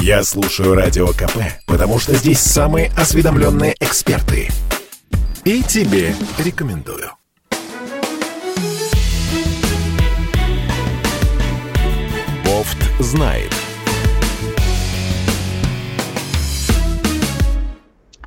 Я слушаю Радио КП, потому что здесь самые осведомленные эксперты. И тебе рекомендую. Бофт знает.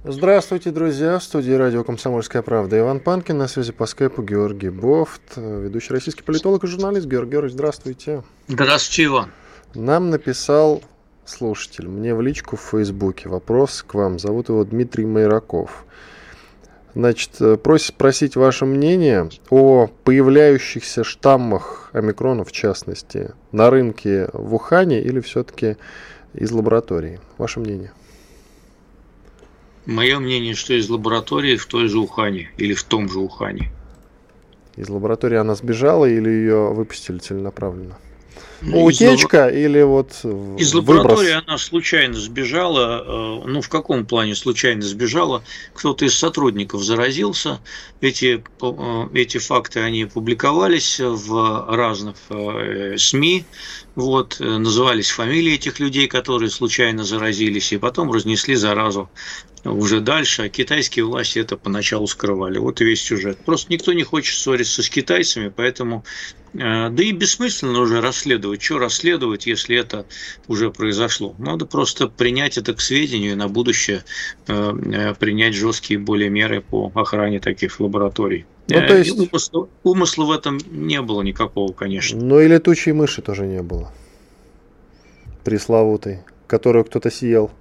Здравствуйте, друзья. В студии радио «Комсомольская правда» Иван Панкин. На связи по скайпу Георгий Бофт, ведущий российский политолог и журналист. Георгий Георгиевич, здравствуйте. Здравствуйте, Иван. Нам написал слушатель мне в личку в Фейсбуке. Вопрос к вам. Зовут его Дмитрий Майраков. Значит, э, просит спросить ваше мнение о появляющихся штаммах омикрона, в частности, на рынке в Ухане или все-таки из лаборатории. Ваше мнение? Мое мнение, что из лаборатории в той же Ухане или в том же Ухане. Из лаборатории она сбежала или ее выпустили целенаправленно? Утечка из, или вот Из лаборатории она случайно сбежала. Э, ну, в каком плане случайно сбежала? Кто-то из сотрудников заразился. Эти, э, эти факты, они публиковались в разных э, СМИ. Вот, назывались фамилии этих людей, которые случайно заразились, и потом разнесли заразу уже дальше, а китайские власти это поначалу скрывали. Вот и весь сюжет. Просто никто не хочет ссориться с китайцами, поэтому э, да и бессмысленно уже расследовать. Что расследовать, если это уже произошло? Надо просто принять это к сведению и на будущее э, э, принять жесткие более меры по охране таких лабораторий. Ну, то есть... умысла, умысла в этом не было никакого, конечно. Ну и летучей мыши тоже не было. Пресловутой, которую кто-то съел.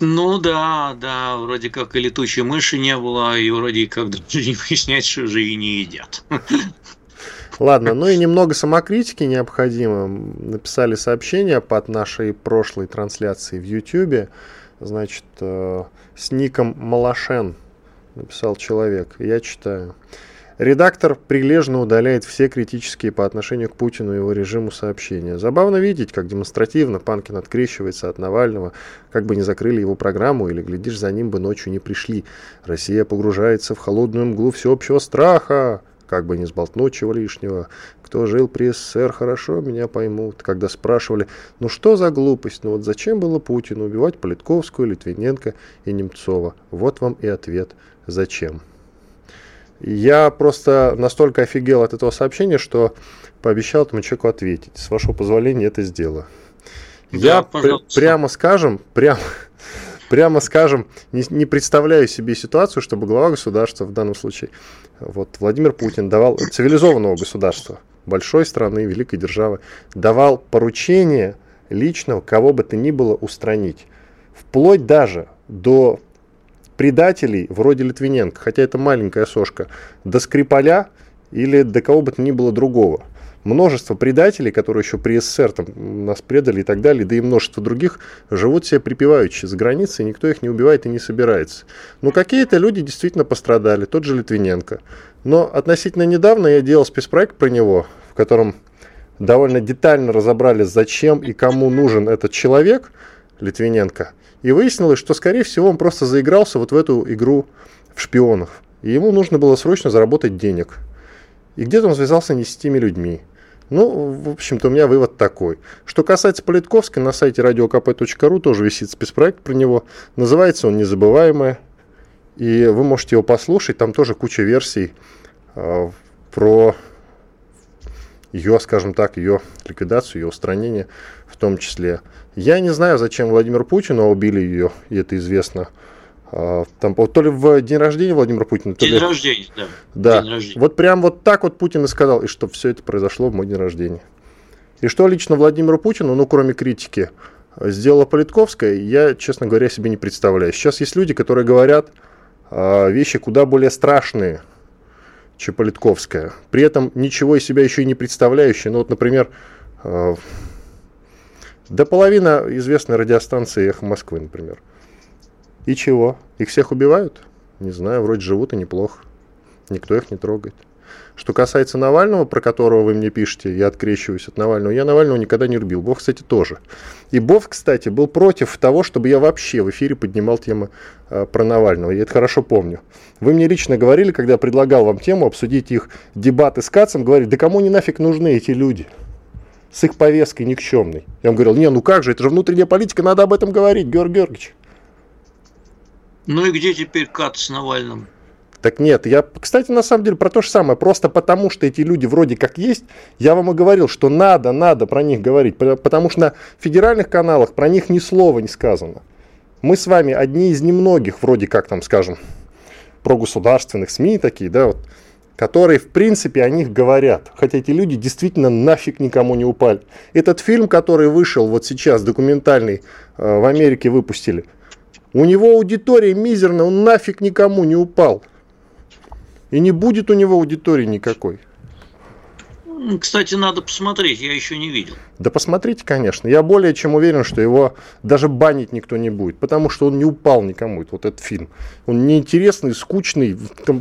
Ну да, да, вроде как и летучей мыши не было, и вроде как даже не выяснять, что же и не едят. Ладно, ну и немного самокритики необходимо. Написали сообщение под нашей прошлой трансляцией в YouTube. Значит, э, с ником Малашен написал человек. Я читаю. Редактор прилежно удаляет все критические по отношению к Путину и его режиму сообщения. Забавно видеть, как демонстративно Панкин открещивается от Навального, как бы не закрыли его программу или, глядишь, за ним бы ночью не пришли. Россия погружается в холодную мглу всеобщего страха, как бы не сболтнуть чего лишнего. Кто жил при СССР, хорошо меня поймут. Когда спрашивали, ну что за глупость, ну вот зачем было Путину убивать Политковскую, Литвиненко и Немцова? Вот вам и ответ. Зачем? Я просто настолько офигел от этого сообщения, что пообещал этому человеку ответить. С вашего позволения это сделаю. Да, Я пр- прямо скажем, прямо, прямо скажем, не, не представляю себе ситуацию, чтобы глава государства в данном случае, вот Владимир Путин давал цивилизованного государства, большой страны, великой державы, давал поручение личного, кого бы то ни было, устранить. Вплоть даже до предателей вроде Литвиненко, хотя это маленькая сошка, до Скрипаля или до кого бы то ни было другого. Множество предателей, которые еще при СССР там, нас предали и так далее, да и множество других, живут себе припеваючи за границей, никто их не убивает и не собирается. Но какие-то люди действительно пострадали, тот же Литвиненко. Но относительно недавно я делал спецпроект про него, в котором довольно детально разобрали, зачем и кому нужен этот человек, Литвиненко – и выяснилось, что, скорее всего, он просто заигрался вот в эту игру в шпионов. И ему нужно было срочно заработать денег. И где-то он связался не с теми людьми. Ну, в общем-то, у меня вывод такой. Что касается Политковской, на сайте radiokp.ru тоже висит спецпроект про него. Называется он «Незабываемое». И вы можете его послушать. Там тоже куча версий э, про ее, скажем так, ее ликвидацию, ее устранение в том числе. Я не знаю, зачем Владимир Путину убили ее, и это известно. А, там, то ли в день рождения Владимира Путина, день ли... рождения, да. Да. День рождения. Вот прям вот так вот Путин и сказал, и что все это произошло в мой день рождения. И что лично Владимиру Путину, ну, кроме критики, сделала Политковская, я, честно говоря, себе не представляю. Сейчас есть люди, которые говорят э, вещи куда более страшные, чем Политковская. При этом ничего из себя еще и не представляющие. Ну, вот, например, до половины известной радиостанции «Эхо Москвы», например. И чего? Их всех убивают? Не знаю, вроде живут и неплохо. Никто их не трогает. Что касается Навального, про которого вы мне пишете, я открещиваюсь от Навального, я Навального никогда не любил. Бог, кстати, тоже. И Бов, кстати, был против того, чтобы я вообще в эфире поднимал тему э, про Навального. Я это хорошо помню. Вы мне лично говорили, когда я предлагал вам тему обсудить их дебаты с Кацем, говорили, да кому не нафиг нужны эти люди? С их повесткой никчемной. Я ему говорил, не, ну как же, это же внутренняя политика, надо об этом говорить, Георгий Георгиевич. Ну и где теперь Кат с Навальным? Так нет, я, кстати, на самом деле про то же самое. Просто потому, что эти люди вроде как есть, я вам и говорил, что надо, надо про них говорить. Потому что на федеральных каналах про них ни слова не сказано. Мы с вами одни из немногих, вроде как там, скажем, про государственных СМИ такие, да, вот, которые, в принципе, о них говорят. Хотя эти люди действительно нафиг никому не упали. Этот фильм, который вышел вот сейчас, документальный, э, в Америке выпустили, у него аудитория мизерная, он нафиг никому не упал. И не будет у него аудитории никакой. Кстати, надо посмотреть, я еще не видел. Да посмотрите, конечно. Я более чем уверен, что его даже банить никто не будет, потому что он не упал никому, вот этот фильм. Он неинтересный, скучный,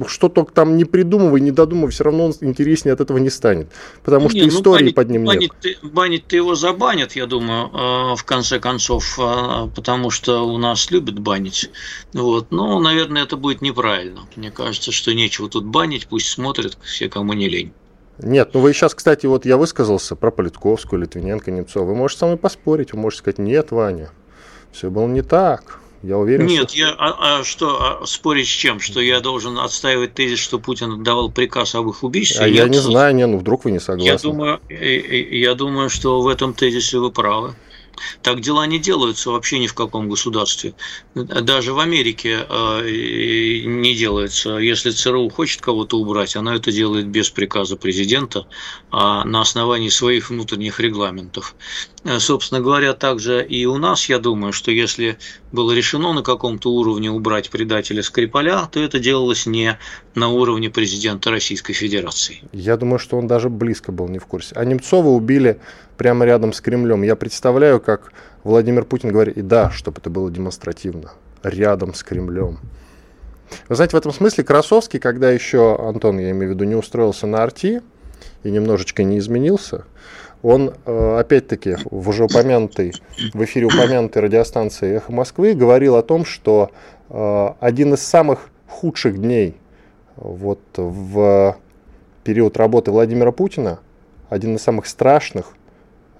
что только там не придумывай, не додумывай, все равно он интереснее от этого не станет. Потому что не, ну, истории банить, под ним банить, нет. Банить-то его забанят, я думаю, э, в конце концов, э, потому что у нас любят банить. Вот. Но, наверное, это будет неправильно. Мне кажется, что нечего тут банить, пусть смотрят все, кому не лень. Нет, ну вы сейчас, кстати, вот я высказался про Политковскую, Литвиненко, Немцова. Вы можете со мной поспорить, вы можете сказать, нет, Ваня, все было не так. Я уверен, Нет, что... я, а, а что, а, спорить с чем? Что я должен отстаивать тезис, что Путин отдавал приказ об их убийстве? А я не знаю, не, ну вдруг вы не согласны. Я думаю, я думаю, что в этом тезисе вы правы. Так дела не делаются вообще ни в каком государстве. Даже в Америке э, не делается. Если ЦРУ хочет кого-то убрать, она это делает без приказа президента, а на основании своих внутренних регламентов. Э, собственно говоря, также и у нас, я думаю, что если было решено на каком-то уровне убрать предателя Скрипаля, то это делалось не на уровне президента Российской Федерации. Я думаю, что он даже близко был не в курсе. А Немцова убили прямо рядом с Кремлем. Я представляю, как Владимир Путин говорит, и да, чтобы это было демонстративно, рядом с Кремлем. Вы знаете, в этом смысле Красовский, когда еще, Антон, я имею в виду, не устроился на Арти и немножечко не изменился, он, э, опять-таки, в уже упомянутой, в эфире упомянутой радиостанции «Эхо Москвы» говорил о том, что э, один из самых худших дней вот в период работы Владимира Путина, один из самых страшных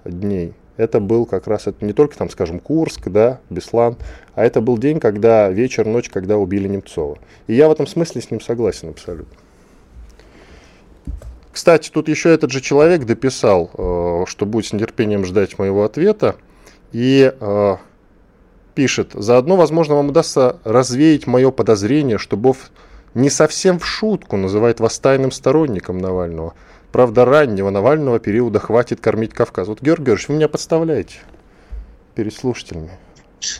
дней, это был как раз, это не только там, скажем, Курск, да, Беслан, а это был день, когда вечер, ночь, когда убили Немцова. И я в этом смысле с ним согласен абсолютно. Кстати, тут еще этот же человек дописал, э, что будет с нетерпением ждать моего ответа. И э, пишет, заодно, возможно, вам удастся развеять мое подозрение, что Бов не совсем в шутку называет вас тайным сторонником Навального. Правда, раннего Навального периода хватит кормить Кавказ. Вот, Георгий Георгиевич, вы меня подставляете перед слушателями.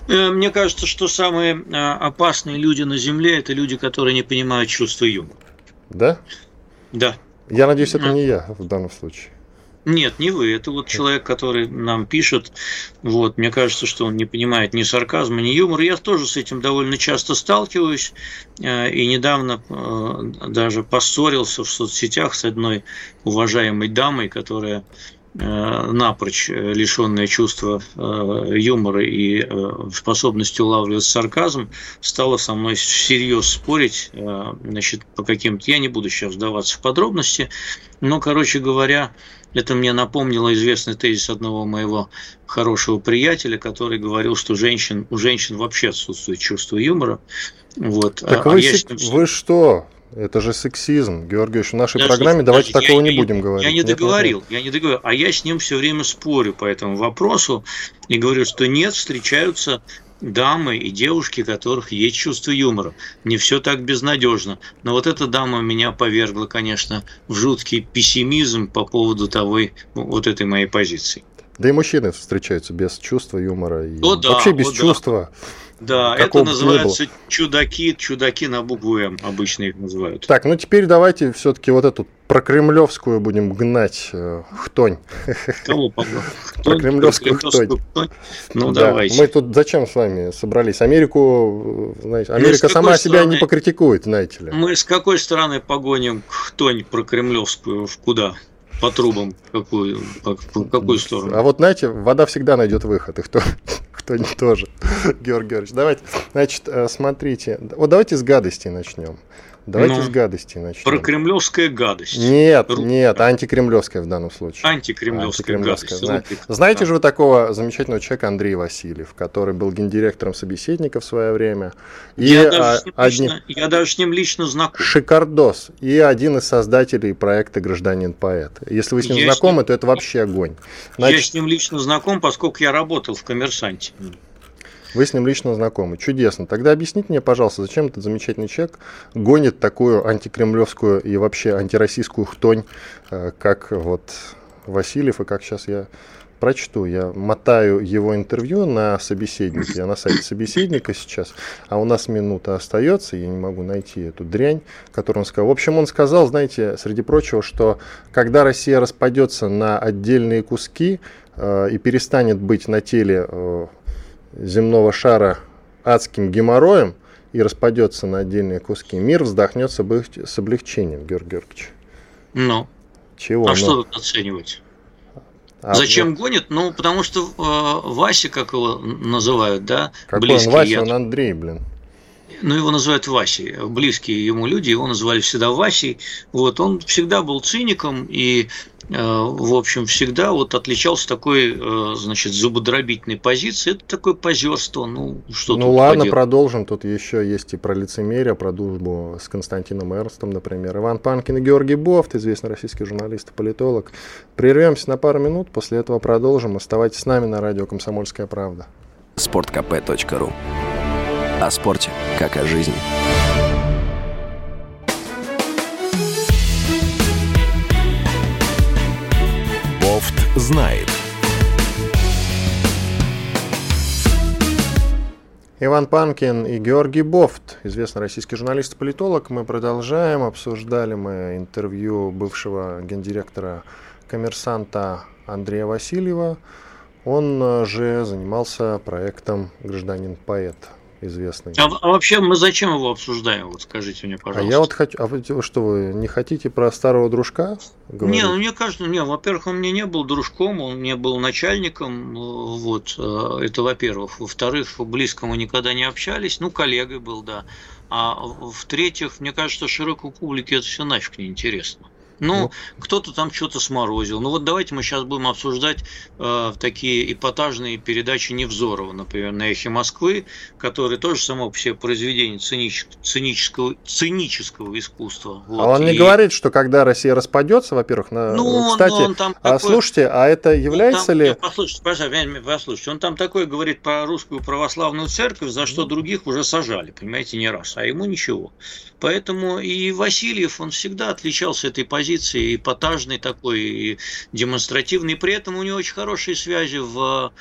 Э, мне кажется, что самые опасные люди на Земле – это люди, которые не понимают чувства юмора. Да? Да. Я надеюсь, это не я в данном случае. Нет, не вы. Это вот человек, который нам пишет. Вот, мне кажется, что он не понимает ни сарказма, ни юмора. Я тоже с этим довольно часто сталкиваюсь. Э, и недавно э, даже поссорился в соцсетях с одной уважаемой дамой, которая Э, напрочь лишенная чувства юмора и способности улавливать сарказм, стала со мной всерьез спорить значит, по каким-то... Я не буду сейчас вдаваться в подробности, но, короче говоря, это мне напомнило известный тезис одного моего хорошего приятеля, который говорил, что женщин, у женщин вообще отсутствует чувство юмора. Вот. Так а вы, я... вы что? Это же сексизм, Георгиевич. В нашей подождите, программе давайте подождите, такого я, не будем говорить. Я не договорил, нет, нет. я не договорил. А я с ним все время спорю по этому вопросу и говорю, что нет, встречаются дамы и девушки, у которых есть чувство юмора. Не все так безнадежно. Но вот эта дама меня повергла, конечно, в жуткий пессимизм по поводу того, вот этой моей позиции. Да и мужчины встречаются без чувства юмора. И о, да, вообще без о, чувства. Да. Да, это называется чудаки, чудаки на букву М, обычно их называют. Так, ну теперь давайте все-таки вот эту про кремлевскую будем гнать э, хтонь. Кого Про кремлевскую хтонь. Ну, да. давайте. Мы тут зачем с вами собрались? Америку, знаете, Америка сама себя стороны, не покритикует, знаете ли. Мы с какой стороны погоним хтонь про кремлевскую в куда? По трубам, какую, по, в какую сторону? А вот, знаете, вода всегда найдет выход, и кто, кто не тоже. Георгий Георгиевич, давайте, значит, э, смотрите, вот давайте с гадостей начнем. Давайте ну, с гадости начнем. Про кремлевская гадость. Нет, Ру... нет, антикремлевская в данном случае. Антикремлевская, антикремлевская гадость. Знаете, знаете же вы такого замечательного человека Андрей Васильев, который был гендиректором собеседника в свое время. И я, даже а, одни... лично, я даже с ним лично знаком. Шикардос. И один из создателей проекта «Гражданин-поэт». Если вы с ним я знакомы, с ним... то это вообще огонь. Значит... Я с ним лично знаком, поскольку я работал в «Коммерсанте». Вы с ним лично знакомы. Чудесно. Тогда объясните мне, пожалуйста, зачем этот замечательный человек гонит такую антикремлевскую и вообще антироссийскую хтонь, э, как вот Васильев, и как сейчас я прочту. Я мотаю его интервью на собеседнике. Я на сайте собеседника сейчас, а у нас минута остается, я не могу найти эту дрянь, которую он сказал. В общем, он сказал, знаете, среди прочего, что когда Россия распадется на отдельные куски э, и перестанет быть на теле э, земного шара адским геморроем и распадется на отдельные куски, мир вздохнет с, облегчением, Георгий Георгиевич. Ну. Чего? А ну? что тут оценивать? А Зачем вот... гонит? Ну, потому что э, Вася, как его называют, да? Какой близкий, он Вася? Я... Он Андрей, блин. Ну, его называют Васей. Близкие ему люди, его называли всегда Васей. Вот, он всегда был циником и в общем, всегда вот отличался такой, э, значит, зубодробительной позицией. Это такое позерство, ну, что Ну, ладно, поделать? продолжим. Тут еще есть и про лицемерие, про дружбу с Константином Эрнстом, например. Иван Панкин и Георгий Бофт, известный российский журналист и политолог. Прервемся на пару минут, после этого продолжим. Оставайтесь с нами на радио «Комсомольская правда». sportkp.ru О спорте, как о жизни. Знает. Иван Панкин и Георгий Бофт, известный российский журналист и политолог. Мы продолжаем. Обсуждали мы интервью бывшего гендиректора коммерсанта Андрея Васильева. Он же занимался проектом «Гражданин-поэт» известный. А, а вообще мы зачем его обсуждаем? Вот скажите мне, пожалуйста. А я вот хочу. А вы что вы не хотите про старого дружка? Говорить? Не, ну мне кажется, не, во-первых, он мне не был дружком, он мне был начальником, вот, э, это во-первых. Во-вторых, близко мы никогда не общались, ну, коллегой был, да. А в-третьих, мне кажется, широкой публике это все нафиг не интересно. Ну, ну, кто-то там что-то сморозил. Ну вот давайте мы сейчас будем обсуждать э, такие эпатажные передачи Невзорова, например, на «Эхе Москвы», которые тоже само по себе произведение цинич, цинического, цинического искусства. Вот. А он не И... говорит, что когда Россия распадется, во-первых, на... ну, кстати, он, он там а, такой... слушайте, а это является там, ли... Нет, послушайте, пожалуйста, послушайте, он там такой говорит про русскую православную церковь, за что других уже сажали, понимаете, не раз, а ему ничего. Поэтому и Васильев, он всегда отличался этой позицией, эпатажной такой, и демонстративной. При этом у него очень хорошие связи в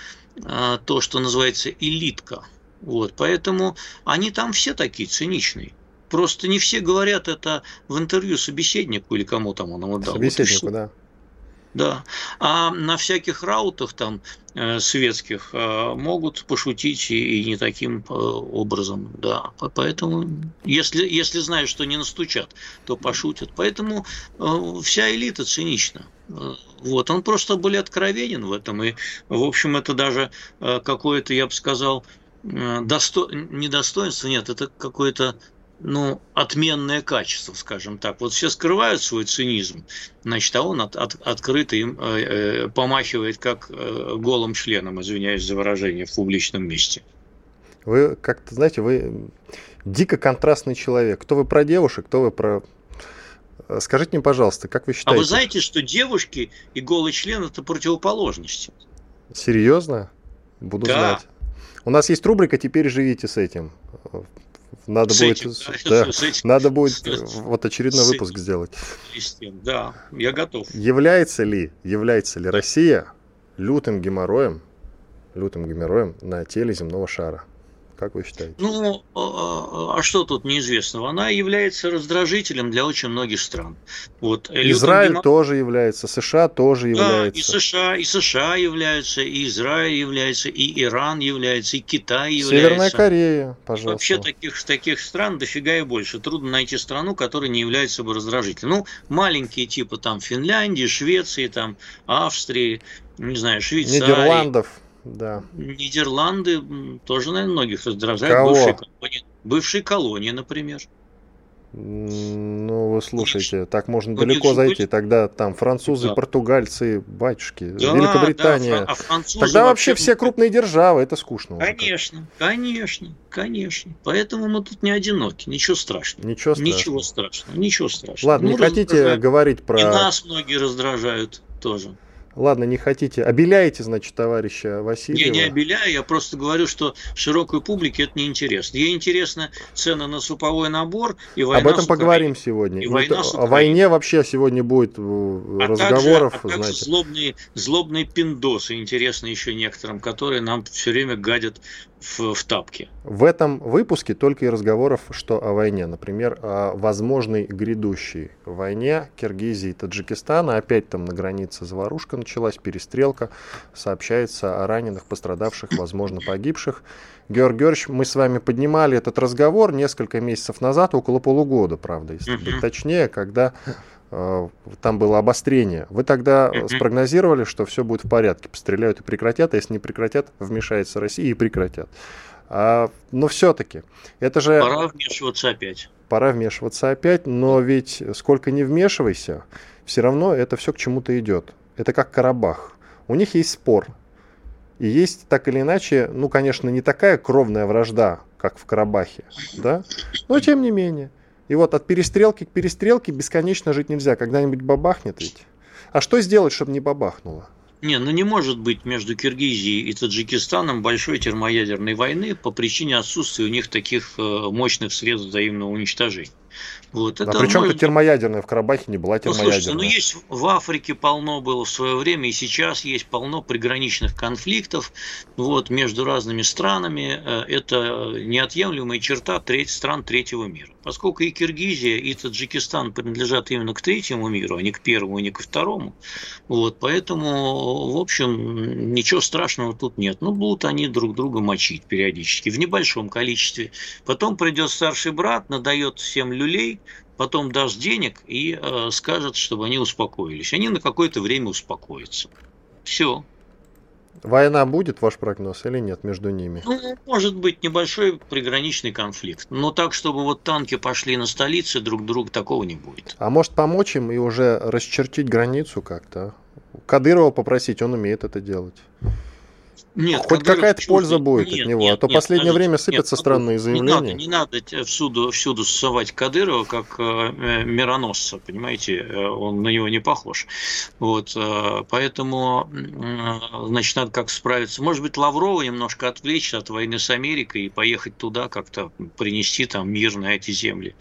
а, то, что называется элитка. Вот, поэтому они там все такие циничные. Просто не все говорят это в интервью собеседнику или кому там он ему дал. Собеседнику, вот да. Да. А на всяких раутах там э, светских э, могут пошутить и, не таким э, образом, да. Поэтому, если, если знают, что не настучат, то пошутят. Поэтому вся элита цинична. Вот, он просто более откровенен в этом. И, в общем, это даже какое-то, я бы сказал, досто... не достоинство, нет, это какое-то ну, отменное качество, скажем так. Вот все скрывают свой цинизм, значит, а он от, от, открыто им э, э, помахивает как э, голым членом, извиняюсь за выражение, в публичном месте. Вы как-то, знаете, вы дико контрастный человек. Кто вы про девушек, кто вы про... Э, скажите мне, пожалуйста, как вы считаете? А вы знаете, что девушки и голый член – это противоположности? Серьезно? Буду да. знать. У нас есть рубрика «Теперь живите с этим». Надо будет, да, надо будет вот очередной выпуск сделать. Да, я готов. Является ли, является ли Россия лютым геморроем, лютым геморроем на теле земного шара? Как вы считаете? Ну, а, а, а что тут неизвестного? Она является раздражителем для очень многих стран. Вот, Израиль Герман... тоже является, США тоже является. Да, и США, и США являются, и Израиль является, и Иран является, и Китай является. Северная Корея, пожалуйста. И вообще таких, таких стран дофига и больше. Трудно найти страну, которая не является собой раздражителем. Ну, маленькие типа там Финляндии, Швеции, там Австрии, не знаю, Швейцарии. Нидерландов. Да. Нидерланды тоже, наверное, многих раздражают. Кого? Бывшие колонии, бывшие колонии, например. Ну, вы слушайте, так можно далеко зайти. Тогда там французы, да. португальцы, батюшки, да, Великобритания. Да, а французы Тогда вообще, вообще все крупные державы, это скучно. Конечно, конечно, конечно. Поэтому мы тут не одиноки, ничего страшного. Ничего страшного. Ничего страшного, ничего страшного. Ладно, ну, не хотите говорить про... И нас многие раздражают тоже. Ладно, не хотите. Обеляете, значит, товарища Васильева? Я не обеляю, я просто говорю, что широкой публике это не интересно. Ей интересно цены на суповой набор и война Об этом поговорим сегодня. И война О войне вообще сегодня будет э, а разговоров. Также, а также злобные, злобные пиндосы, интересно еще некоторым, которые нам все время гадят в, в тапке. В этом выпуске только и разговоров, что о войне. Например, о возможной грядущей войне Киргизии и Таджикистана. Опять там на границе заварушка началась, перестрелка. Сообщается о раненых, пострадавших, возможно, погибших. Георг Георгиевич, мы с вами поднимали этот разговор несколько месяцев назад, около полугода, правда, если быть точнее, когда там было обострение. Вы тогда спрогнозировали, что все будет в порядке, постреляют и прекратят, а если не прекратят, вмешается Россия и прекратят. А, но все-таки, это же... Пора вмешиваться опять. Пора вмешиваться опять, но ведь сколько не вмешивайся, все равно это все к чему-то идет. Это как Карабах. У них есть спор. И есть так или иначе, ну, конечно, не такая кровная вражда, как в Карабахе, да, но тем не менее. И вот от перестрелки к перестрелке бесконечно жить нельзя. Когда-нибудь бабахнет ведь. А что сделать, чтобы не бабахнуло? Не, ну не может быть между Киргизией и Таджикистаном большой термоядерной войны по причине отсутствия у них таких э, мощных средств взаимного уничтожения. Вот, а это причем может... термоядерная в Карабахе не была термоядерная? Ну, слушайте, ну есть в Африке полно было в свое время, и сейчас есть полно приграничных конфликтов вот, между разными странами. Э, это неотъемлемая черта треть, стран третьего мира. Поскольку и Киргизия, и Таджикистан принадлежат именно к третьему миру, а не к первому, и не ко второму, вот, поэтому, в общем, ничего страшного тут нет. Ну, будут они друг друга мочить периодически, в небольшом количестве. Потом придет старший брат, надает всем люлей, потом даст денег и э, скажет, чтобы они успокоились. Они на какое-то время успокоятся. Все. Война будет, ваш прогноз, или нет между ними? Ну, может быть, небольшой приграничный конфликт. Но так, чтобы вот танки пошли на столицы друг друга, такого не будет. А может помочь им и уже расчертить границу как-то? Кадырова попросить, он умеет это делать. Нет, Хоть какая-то польза будет нет, от него, нет, а то нет, последнее нет, время сыпятся нет, странные заявления. Не надо, не надо всюду, всюду ссывать Кадырова как э, э, мироносца, понимаете, э, он на него не похож. Вот, э, поэтому, э, значит, надо как справиться. Может быть, Лаврова немножко отвлечь от войны с Америкой и поехать туда, как-то принести там мир на эти земли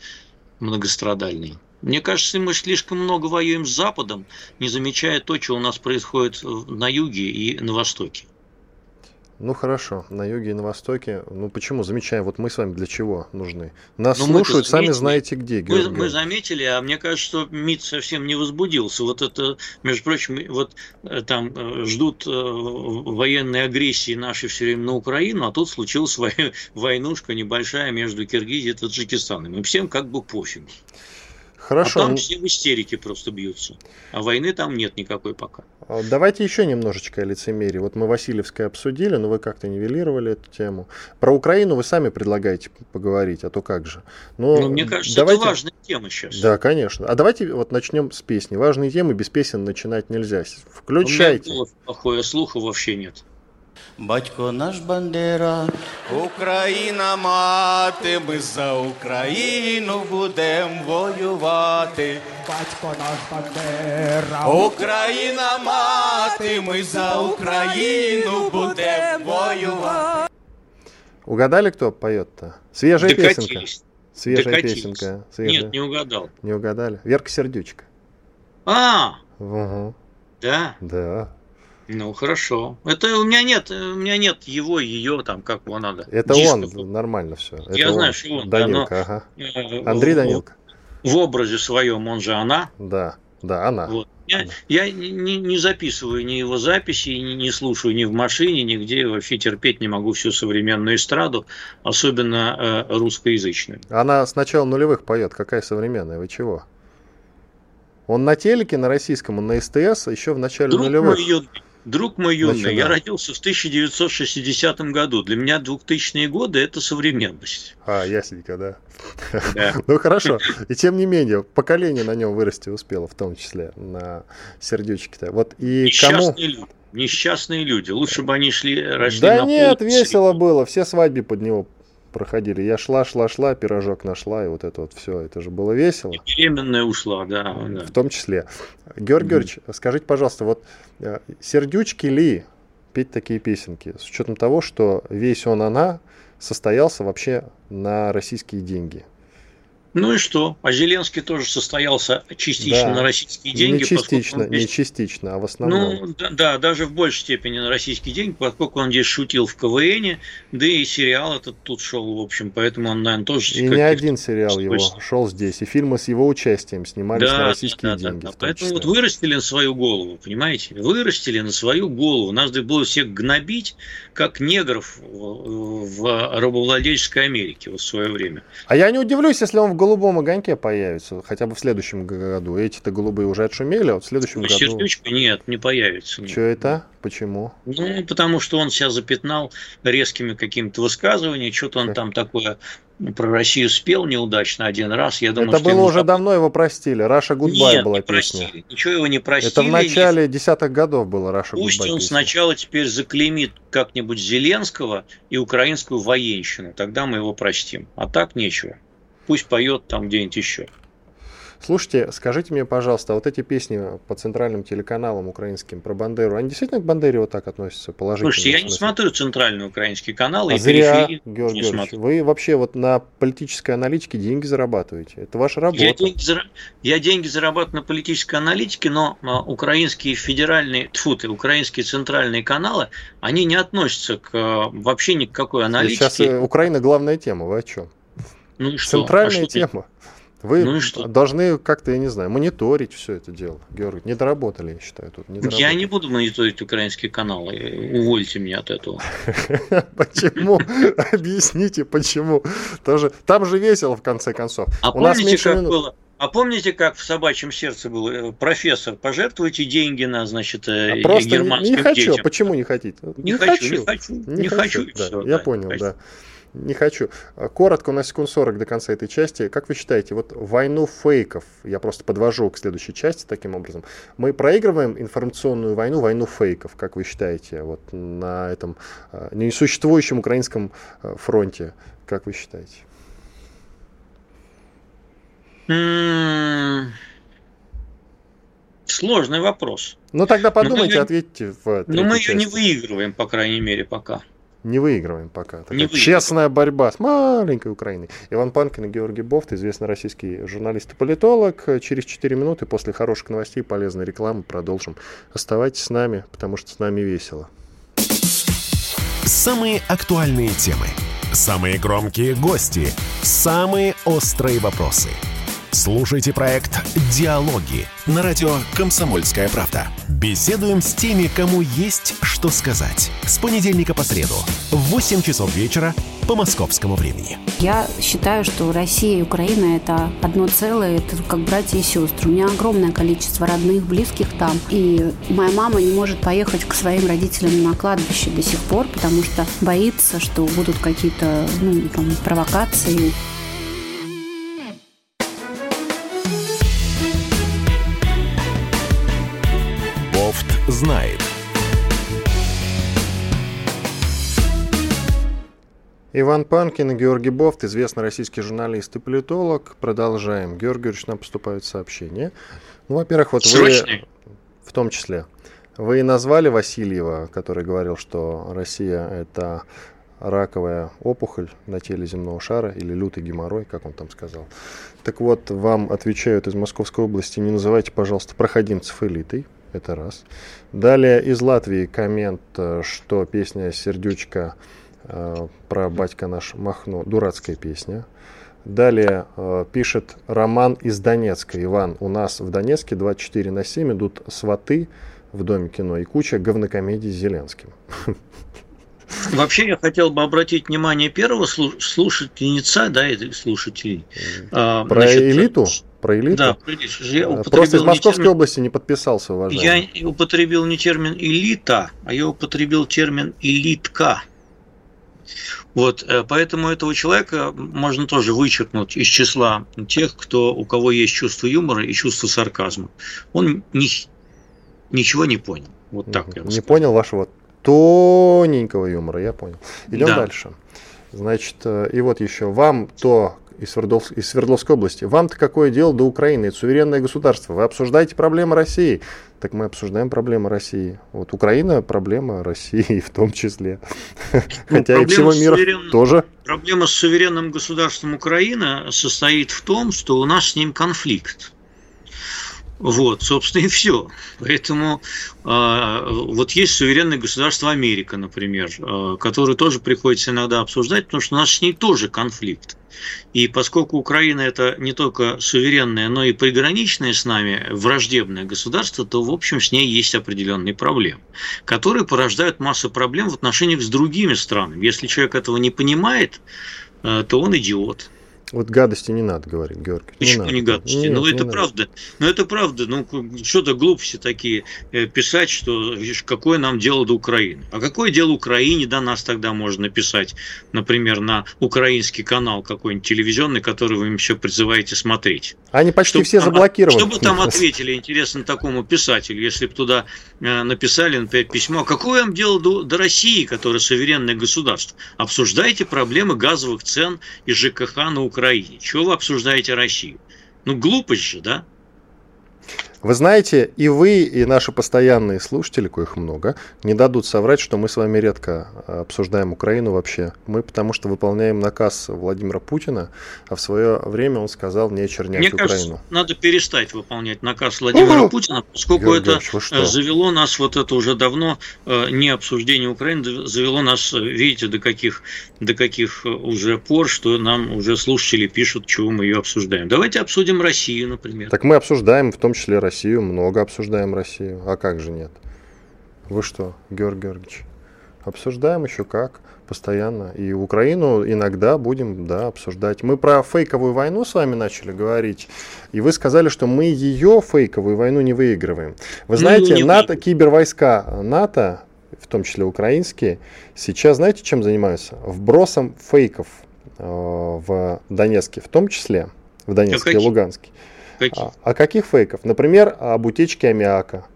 многострадальные. Мне кажется, мы слишком много воюем с Западом, не замечая то, что у нас происходит на юге и на востоке. Ну хорошо, на юге и на востоке. Ну почему? Замечаем, вот мы с вами для чего нужны? Нас Но ну, слушают, сами знаете где. Мы, мы заметили, а мне кажется, что МИД совсем не возбудился. Вот это, между прочим, вот э, там э, ждут э, военной агрессии нашей все время на Украину, а тут случилась войнушка небольшая между Киргизией и Таджикистаном. И всем как бы пофиг. Хорошо. А там все в истерике просто бьются. А войны там нет никакой пока. А, давайте еще немножечко о лицемерии. Вот мы Васильевское обсудили, но вы как-то нивелировали эту тему. Про Украину вы сами предлагаете поговорить, а то как же. Но ну, мне кажется, давайте... это важная тема сейчас. Да, конечно. А давайте вот начнем с песни. Важные темы без песен начинать нельзя. Включайте. У меня плохое слуха вообще нет. Батько наш Бандера, Україна мати, ми за Україну будем воювати. Батько наш Бандера, Україна мати, ми за Україну будем воювати. Угадали, кто поет-то? Свежая Докатились. песенка. Свежая Докатились. песенка. Свежая. Нет, не угадал. Не угадали. Верка Сердючка. А, угу. да? Да. Ну хорошо. Это у меня нет, у меня нет его, ее там, как его надо. Это дисков. он, нормально все. Я Это знаю, он. что он. Данилка, да, но, ага. Э, Андрей Данилка. В образе своем он же она. Да, да, она. Вот. Я, я не, не записываю ни его записи, не, не слушаю ни в машине, нигде. Вообще терпеть не могу всю современную эстраду, особенно э, русскоязычную. Она с начала нулевых поет. Какая современная? Вы чего? Он на телеке, на российском, он на СТС еще в начале Друг нулевых. Мой, Друг мой юный, я родился в 1960 году. Для меня 2000-е годы – это современность. А, ясненько, да. да. ну, хорошо. И тем не менее, поколение на нем вырасти успело, в том числе на сердючке-то. Вот и кому... люди. Несчастные люди. Лучше бы они шли, росли Да на нет, весело было. Все свадьбы под него проходили. Я шла, шла, шла, пирожок нашла, и вот это вот все. Это же было весело. И беременная ушла, да. В том числе. Георгий Георгиевич, скажите, пожалуйста, вот э, сердючки ли петь такие песенки, с учетом того, что весь он, она состоялся вообще на российские деньги? Ну и что? А Зеленский тоже состоялся частично да. на российские деньги. Не частично, здесь... не частично, а в основном. Ну да, да, даже в большей степени на российские деньги, поскольку он здесь шутил в КВН, да и сериал этот тут шел, в общем, поэтому он, наверное, тоже... И не один сериал его шел здесь, и фильмы с его участием снимались да, на российские да, да, деньги. Да, да. Поэтому числе. вот вырастили на свою голову, понимаете? Вырастили на свою голову. Нас было всех гнобить, как негров в, рабовладельческой Америке в свое время. А я не удивлюсь, если он в голубом огоньке появится, хотя бы в следующем году. Эти-то голубые уже отшумели, а в следующем году... Сердючка нет, не появится. Что это? Почему? Ну, потому что он себя запятнал резкими какими-то высказываниями, что-то он там такое про Россию спел неудачно один раз. Я думаю, это было уже зап... давно его простили. Russia Goodbye Нет, была не песня. Простили. Ничего его не простили. Это в начале десятых годов было Russia Goodbye. Пусть он песня. сначала теперь заклеймит как-нибудь Зеленского и украинскую военщину. Тогда мы его простим. А так нечего пусть поет там где-нибудь еще. Слушайте, скажите мне, пожалуйста, вот эти песни по центральным телеканалам украинским про Бандеру, они действительно к Бандере вот так относятся положительно? Слушайте, я не смотрю центральные украинские каналы. А и зря, Георгий Георгиевич, вы вообще вот на политической аналитике деньги зарабатываете. Это ваша работа. Я деньги, зара... я деньги зарабатываю на политической аналитике, но а, украинские федеральные, тьфу ты, украинские центральные каналы, они не относятся к, вообще ни к какой аналитике. Сейчас э, Украина главная тема, вы о чем? Ну и что? Центральная а что тема. Вы ну что? должны как-то, я не знаю, мониторить все это дело, Георгий. Не доработали, я считаю, тут. Не я не буду мониторить украинские каналы. Увольте меня от этого. Почему? Объясните, почему. Там же весело, в конце концов. А помните, как было? А помните, как в собачьем сердце был э, профессор? Пожертвуйте деньги на, значит, э, а просто германским не, не хочу. Детям. Почему не хотите? Не, не хочу, не хочу, не, не хочу. Да, все, я да, понял, да. Не хочу. Коротко, на секунд 40 до конца этой части. Как вы считаете, вот войну фейков, я просто подвожу к следующей части таким образом, мы проигрываем информационную войну, войну фейков, как вы считаете, вот на этом э, несуществующем украинском э, фронте, как вы считаете? Сложный вопрос. Ну тогда подумайте, но ответьте в Но мы ее не выигрываем, по крайней мере, пока. Не выигрываем пока. Такая не честная борьба с маленькой Украиной. Иван Панкин и Георгий Бофт, известный российский журналист и политолог. Через 4 минуты после хороших новостей, полезной рекламы продолжим. Оставайтесь с нами, потому что с нами весело. Самые актуальные темы, самые громкие гости, самые острые вопросы – Слушайте проект «Диалоги» на радио «Комсомольская правда». Беседуем с теми, кому есть что сказать. С понедельника по среду в 8 часов вечера по московскому времени. Я считаю, что Россия и Украина – это одно целое, это как братья и сестры. У меня огромное количество родных, близких там. И моя мама не может поехать к своим родителям на кладбище до сих пор, потому что боится, что будут какие-то ну, там, провокации. Знает. Иван Панкин и Георгий Бофт, известный российский журналист и политолог. Продолжаем. Георгий Георгиевич, нам поступают сообщения. Ну, во-первых, вот Срочные. вы, в том числе, вы назвали Васильева, который говорил, что Россия – это раковая опухоль на теле земного шара или лютый геморрой, как он там сказал. Так вот, вам отвечают из Московской области, не называйте, пожалуйста, проходимцев элитой, это раз. Далее из Латвии коммент, э, что песня «Сердючка» э, про батька наш Махно, дурацкая песня. Далее э, пишет Роман из Донецка. Иван, у нас в Донецке 24 на 7 идут сваты в Доме кино и куча говнокомедий с Зеленским. Вообще я хотел бы обратить внимание первого слушательница, да, слушателей. А, Про значит, элиту? Про элиту. Да, я э, Просто из Московской термин... области не подписался, уважаемый. Я употребил не термин элита, а я употребил термин элитка. Вот, э, поэтому этого человека можно тоже вычеркнуть из числа тех, кто, у кого есть чувство юмора и чувство сарказма. Он ни, ничего не понял. Вот так я Не понял вашего тоненького юмора, я понял. Идем да. дальше. Значит, э, и вот еще вам то из, Свердлов... из Свердловской области. Вам-то какое дело до Украины? Это суверенное государство. Вы обсуждаете проблемы России. Так мы обсуждаем проблемы России. Вот Украина проблема России в том числе. Ну, Хотя и всего мира суверен... тоже. Проблема с суверенным государством Украины состоит в том, что у нас с ним конфликт. Вот, собственно, и все. Поэтому э, вот есть суверенное государство Америка, например, э, которое тоже приходится иногда обсуждать, потому что у нас с ней тоже конфликт. И поскольку Украина это не только суверенное, но и приграничное с нами враждебное государство, то, в общем, с ней есть определенные проблемы, которые порождают массу проблем в отношениях с другими странами. Если человек этого не понимает, э, то он идиот. Вот гадости не надо говорить, Георгий. Почему не, не гадости? Нет, ну, это правда. Ну, это правда. Ну, что-то глупости такие э, писать, что какое нам дело до Украины. А какое дело Украине до нас тогда можно написать, например, на украинский канал какой-нибудь телевизионный, который вы еще призываете смотреть? Они почти чтобы все там, заблокированы. Что бы там ответили, интересно, такому писателю, если бы туда э, написали, например, письмо, «А какое вам дело до, до России, которая суверенное государство? Обсуждайте проблемы газовых цен и ЖКХ на Украине Украине? Чего вы обсуждаете Россию? Ну, глупость же, да? Вы знаете, и вы, и наши постоянные слушатели, коих много, не дадут соврать, что мы с вами редко обсуждаем Украину вообще. Мы потому что выполняем наказ Владимира Путина, а в свое время он сказал не очернять Мне Украину. Кажется, надо перестать выполнять наказ Владимира Путина, поскольку Георгий это завело нас, вот это уже давно э, не обсуждение Украины, завело нас, видите, до каких, до каких уже пор, что нам уже слушатели пишут, чего мы ее обсуждаем. Давайте обсудим Россию, например. Так мы обсуждаем в том числе Россию Россию, много обсуждаем Россию. А как же нет? Вы что, Георгий Георгиевич? Обсуждаем еще как, постоянно. И Украину иногда будем, да, обсуждать. Мы про фейковую войну с вами начали говорить, и вы сказали, что мы ее фейковую войну не выигрываем. Вы ну, знаете, НАТО, кибервойска НАТО, в том числе украинские, сейчас знаете, чем занимаются? Вбросом фейков э, в Донецке, в том числе, в Донецке и Луганске. Каких? А, а каких фейков? Например, об утечке аммиака.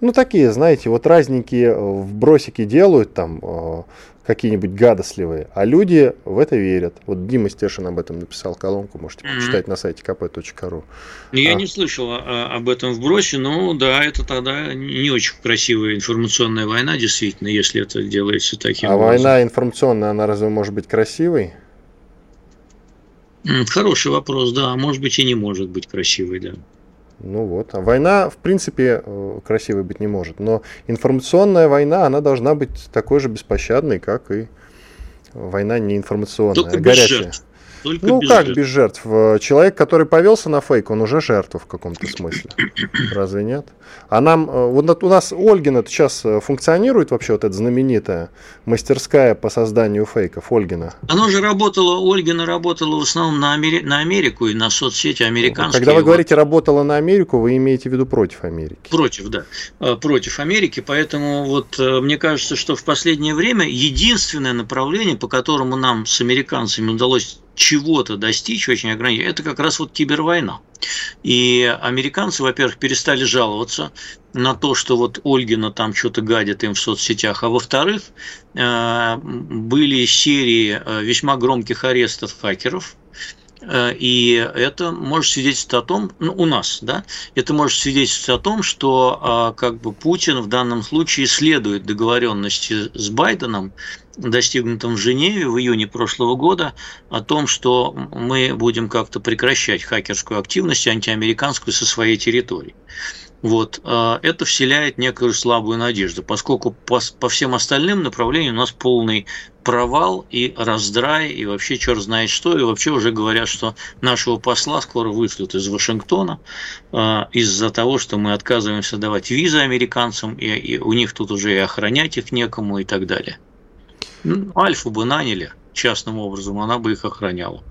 Ну, такие, знаете, вот разники э, в бросике делают там э, какие-нибудь гадостливые, а люди в это верят. Вот Дима Стешин об этом написал колонку, можете mm-hmm. почитать на сайте kp.ru. Ну, я а. не слышал а, об этом в бросе, но да, это тогда не очень красивая информационная война, действительно, если это делается таким А образом. война информационная, она разве может быть красивой? Хороший вопрос, да. А может быть и не может быть красивой, да. Ну вот. А война, в принципе, э, красивой быть не может. Но информационная война, она должна быть такой же беспощадной, как и война неинформационная, Только горячая. Жертв. Только ну без как жертв. без жертв? Э, человек, который повелся на фейк, он уже жертва в каком-то смысле. Разве нет? А нам, э, вот у нас Ольгина сейчас э, функционирует вообще вот эта знаменитая мастерская по созданию фейков, Ольгина? Она же работала, Ольгина работала в основном на, Амери... на Америку и на соцсети американские. Когда вы вот. говорите работала на Америку, вы имеете в виду против Америки? Против, да. Против Америки, поэтому вот мне кажется, что в последнее время единственное направление, по которому нам с американцами удалось чего-то достичь очень ограничено, это как раз вот кибервойна. И американцы, во-первых, перестали жаловаться на то, что вот Ольгина там что-то гадит им в соцсетях, а во-вторых, э, были серии э, весьма громких арестов хакеров, э, и это может свидетельствовать о том, ну, у нас, да, это может свидетельствовать о том, что как бы Путин в данном случае следует договоренности с Байденом, достигнутом в Женеве в июне прошлого года о том, что мы будем как-то прекращать хакерскую активность антиамериканскую со своей территории. Вот. А это вселяет некую слабую надежду, поскольку по, по всем остальным направлениям у нас полный провал и раздрай, и вообще черт знает что, и вообще уже говорят, что нашего посла скоро вышлют из Вашингтона э, из-за того, что мы отказываемся давать визы американцам, и, и у них тут уже и охранять их некому и так далее. Альфу бы наняли частным образом, она бы их охраняла.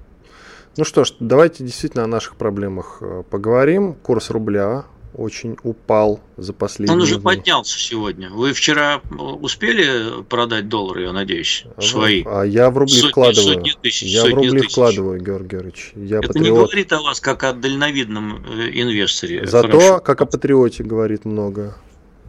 Ну что ж, давайте действительно о наших проблемах э, поговорим. Курс рубля очень упал за последние Он уже дни. поднялся сегодня. Вы вчера успели продать доллары, я надеюсь, свои? А я в рубли Сотни- вкладываю. сотни тысяч, я в сотни рубли тысяч. вкладываю, Георгий Георгиевич. Я Это не патриот. говорит о вас как о дальновидном э, инвесторе. Зато, Хорошо. как о патриоте, говорит много.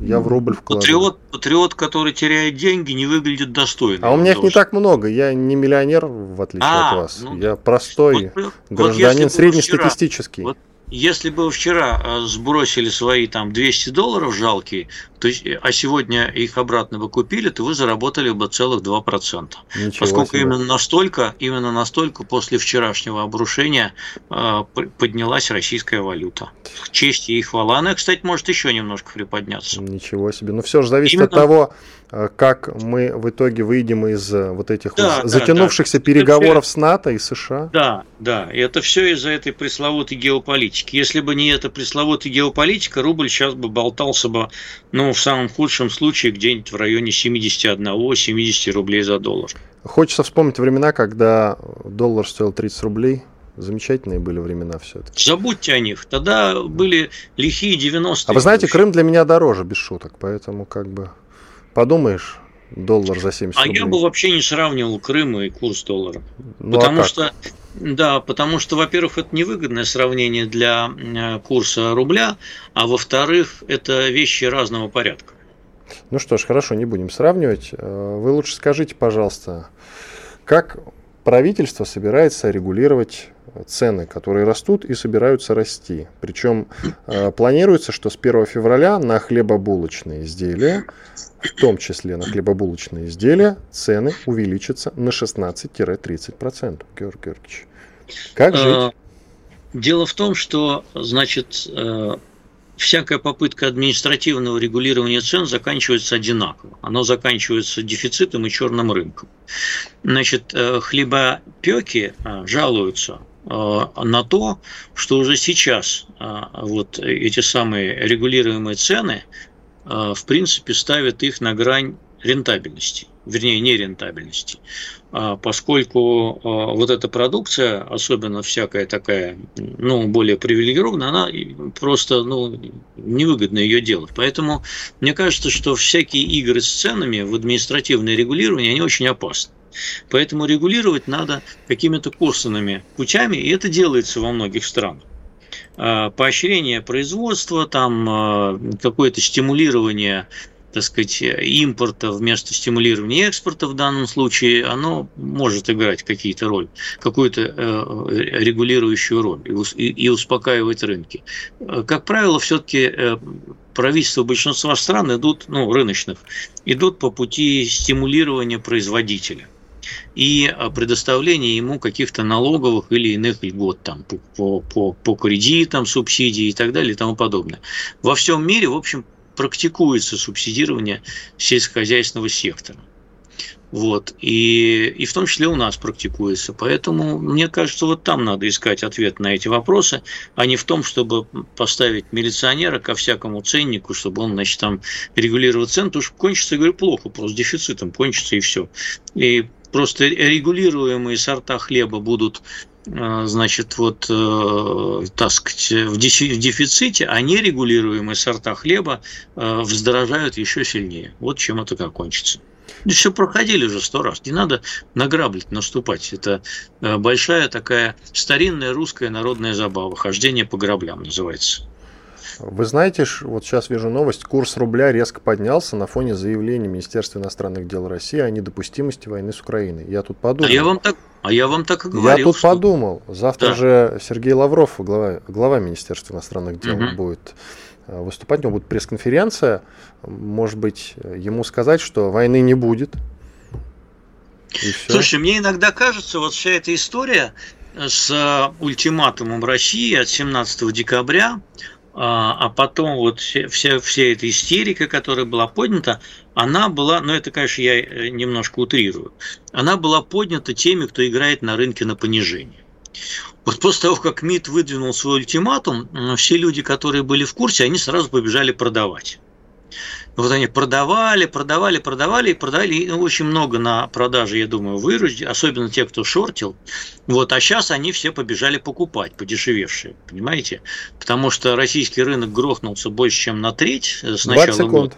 Я в рубль вкладываю. Патриот, патриот, который теряет деньги, не выглядит достойно. А у меня их не так много. Я не миллионер, в отличие А, от вас. ну, я простой Вот, вот гражданин, вы среднестатистический. вчера- вот Если бы вчера э, сбросили свои там 200 долларов жалкие, то а сегодня их обратно бы купили, то вы заработали бы целых 2%. Ничего Поскольку себе. именно настолько, именно настолько после вчерашнего обрушения э, поднялась российская валюта. Честь и хвала. Она, кстати, может еще немножко приподняться. Ничего себе. Ну все же зависит Именно- от того, как мы в итоге выйдем из э, вот этих Да, вот да, затянувшихся да. переговоров с НАТО и США. Да, да, и это все из-за этой пресловутой геополитики. Если бы не эта пресловутая геополитика, рубль сейчас бы болтался бы, ну, в самом худшем случае, где-нибудь в районе 71-70 рублей за доллар. Хочется вспомнить времена, когда доллар стоил 30 рублей. Замечательные были времена все-таки. Забудьте о них. Тогда были лихие 90-е. А вы знаете. Крым для меня дороже, без шуток. Поэтому как бы подумаешь, доллар за 70 А рублей. я бы вообще не сравнивал Крым и курс доллара. Ну, а потому как? что, да, потому что, во-первых, это невыгодное сравнение для э, курса рубля, а во-вторых, это вещи разного порядка. Ну что ж, хорошо, не будем сравнивать. Э, Вы лучше скажите, пожалуйста, как правительство собирается регулировать цены, которые растут и собираются расти. Причем э, планируется, что с 1 февраля на хлебобулочные изделия, в том числе на хлебобулочные изделия, цены увеличатся на 16-30%. Георгий Георгиевич, как жить? Э, Дело в том, что, значит, э, всякая попытка административного регулирования цен заканчивается одинаково. Оно заканчивается дефицитом и черным рынком. Значит, э, хлебопеки э, жалуются э, на то, что уже сейчас вот эти самые регулируемые цены, в принципе, ставят их на грань рентабельности, вернее, нерентабельности, поскольку а, вот эта продукция, особенно всякая такая, ну, более привилегированная, она просто, ну, невыгодно ее делать. Поэтому мне кажется, что всякие игры с ценами в административное регулирование, они очень опасны. Поэтому регулировать надо какими-то косвенными путями, и это делается во многих странах. А, Поощрение производства, там а, какое-то стимулирование так сказать, импорта вместо стимулирования экспорта в данном случае, оно может играть какие-то роль, какую-то э, регулирующую роль и, ус- и- и успокаивать рынки. Э, Как правило, все-таки э, правительства большинства стран идут, ну, рыночных, идут по пути стимулирования производителя и предоставления ему каких-то налоговых или иных льгот там, по, по, по, кредитам, субсидий и так далее и тому подобное. Во всем мире, в общем, практикуется субсидирование сельскохозяйственного сектора. Вот. И, и в том числе у нас практикуется. Поэтому, мне кажется, вот там надо искать ответ на эти вопросы, а не в том, чтобы поставить милиционера ко всякому ценнику, чтобы он, значит, там регулировал цены, потому что кончится, я говорю, плохо, просто дефицитом кончится и все. И просто регулируемые сорта хлеба будут значит, вот, э, так сказать, в дефи- в дефиците, а нерегулируемые сорта хлеба э, вздорожают еще сильнее. Вот чем это как кончится. Ну, все проходили уже сто раз. Не надо на грабли наступать. Это э, большая такая старинная русская народная забава. Хождение по граблям называется. Вы знаете, вот сейчас вижу новость, курс рубля резко поднялся на фоне заявления Министерства иностранных дел России о недопустимости войны с Украиной. Я тут подумал. А я вам так, а я вам так и Я говорил. тут что- подумал, завтра Да. же Сергей Лавров, глава, глава Министерства иностранных дел, Мгм. будет э, выступать, у него будет пресс-конференция. Может быть, ему сказать, что войны не будет. Слушай, мне иногда кажется, вот вся эта история с э, ультиматумом России от 17 декабря, а а потом вот вся, вся, эта истерика, которая была поднята, она была, ну это, конечно, я э, немножко утрирую, она была поднята теми, кто играет на рынке на понижение. Вот после того, как МИД выдвинул свой ультиматум, все люди, которые были в курсе, они сразу побежали продавать. Вот они продавали, продавали, продавали и продали и очень много на продаже, я думаю, выручили, особенно те, кто шортил. Вот, а сейчас они все побежали покупать, подешевевшие, понимаете? Потому что российский рынок грохнулся больше, чем на треть с начала 20 секунд. года.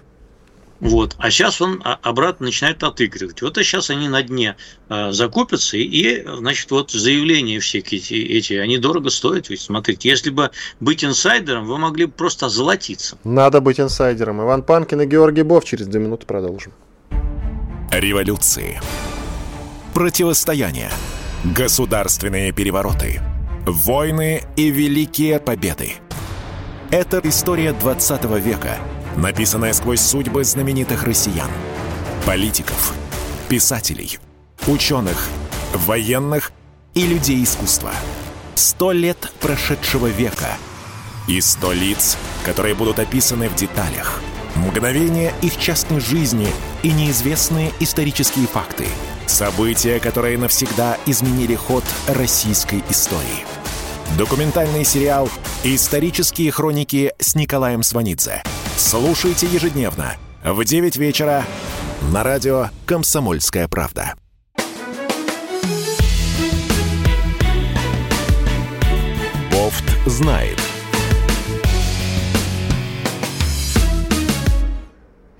Вот. А сейчас он обратно начинает отыгрывать. Вот а сейчас они на дне э, закупятся, и, значит, вот заявления все эти, эти, они дорого стоят. Ведь смотрите, если бы быть инсайдером, вы могли бы просто озолотиться. Надо быть инсайдером. Иван Панкин и Георгий Бов через две минуты продолжим. Революции. Противостояние. Государственные перевороты. Войны и великие победы. Это история 20 века – написанная сквозь судьбы знаменитых россиян, политиков, писателей, ученых, военных и людей искусства. Сто лет прошедшего века и сто лиц, которые будут описаны в деталях. Мгновения их частной жизни и неизвестные исторические факты. События, которые навсегда изменили ход российской истории. Документальный сериал «Исторические хроники» с Николаем Сванидзе – Слушайте ежедневно в 9 вечера на радио «Комсомольская правда». Бофт знает.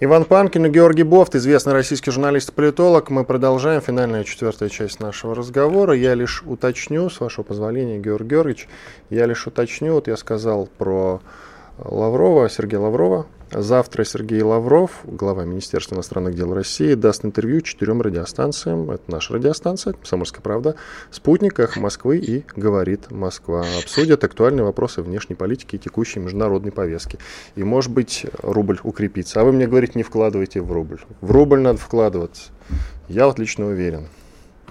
Иван Панкин и Георгий Бофт, известный российский журналист и политолог. Мы продолжаем финальная четвертая часть нашего разговора. Я лишь уточню, с вашего позволения, Георгий Георгиевич, я лишь уточню, вот я сказал про Лаврова, Сергея Лаврова. Завтра Сергей Лавров, глава Министерства иностранных дел России, даст интервью четырем радиостанциям. Это наша радиостанция, «Комсомольская правда», «Спутник», Москвы» и «Говорит Москва». Обсудят актуальные вопросы внешней политики и текущей международной повестки. И, может быть, рубль укрепится. А вы мне говорите, не вкладывайте в рубль. В рубль надо вкладываться. Я вот лично уверен.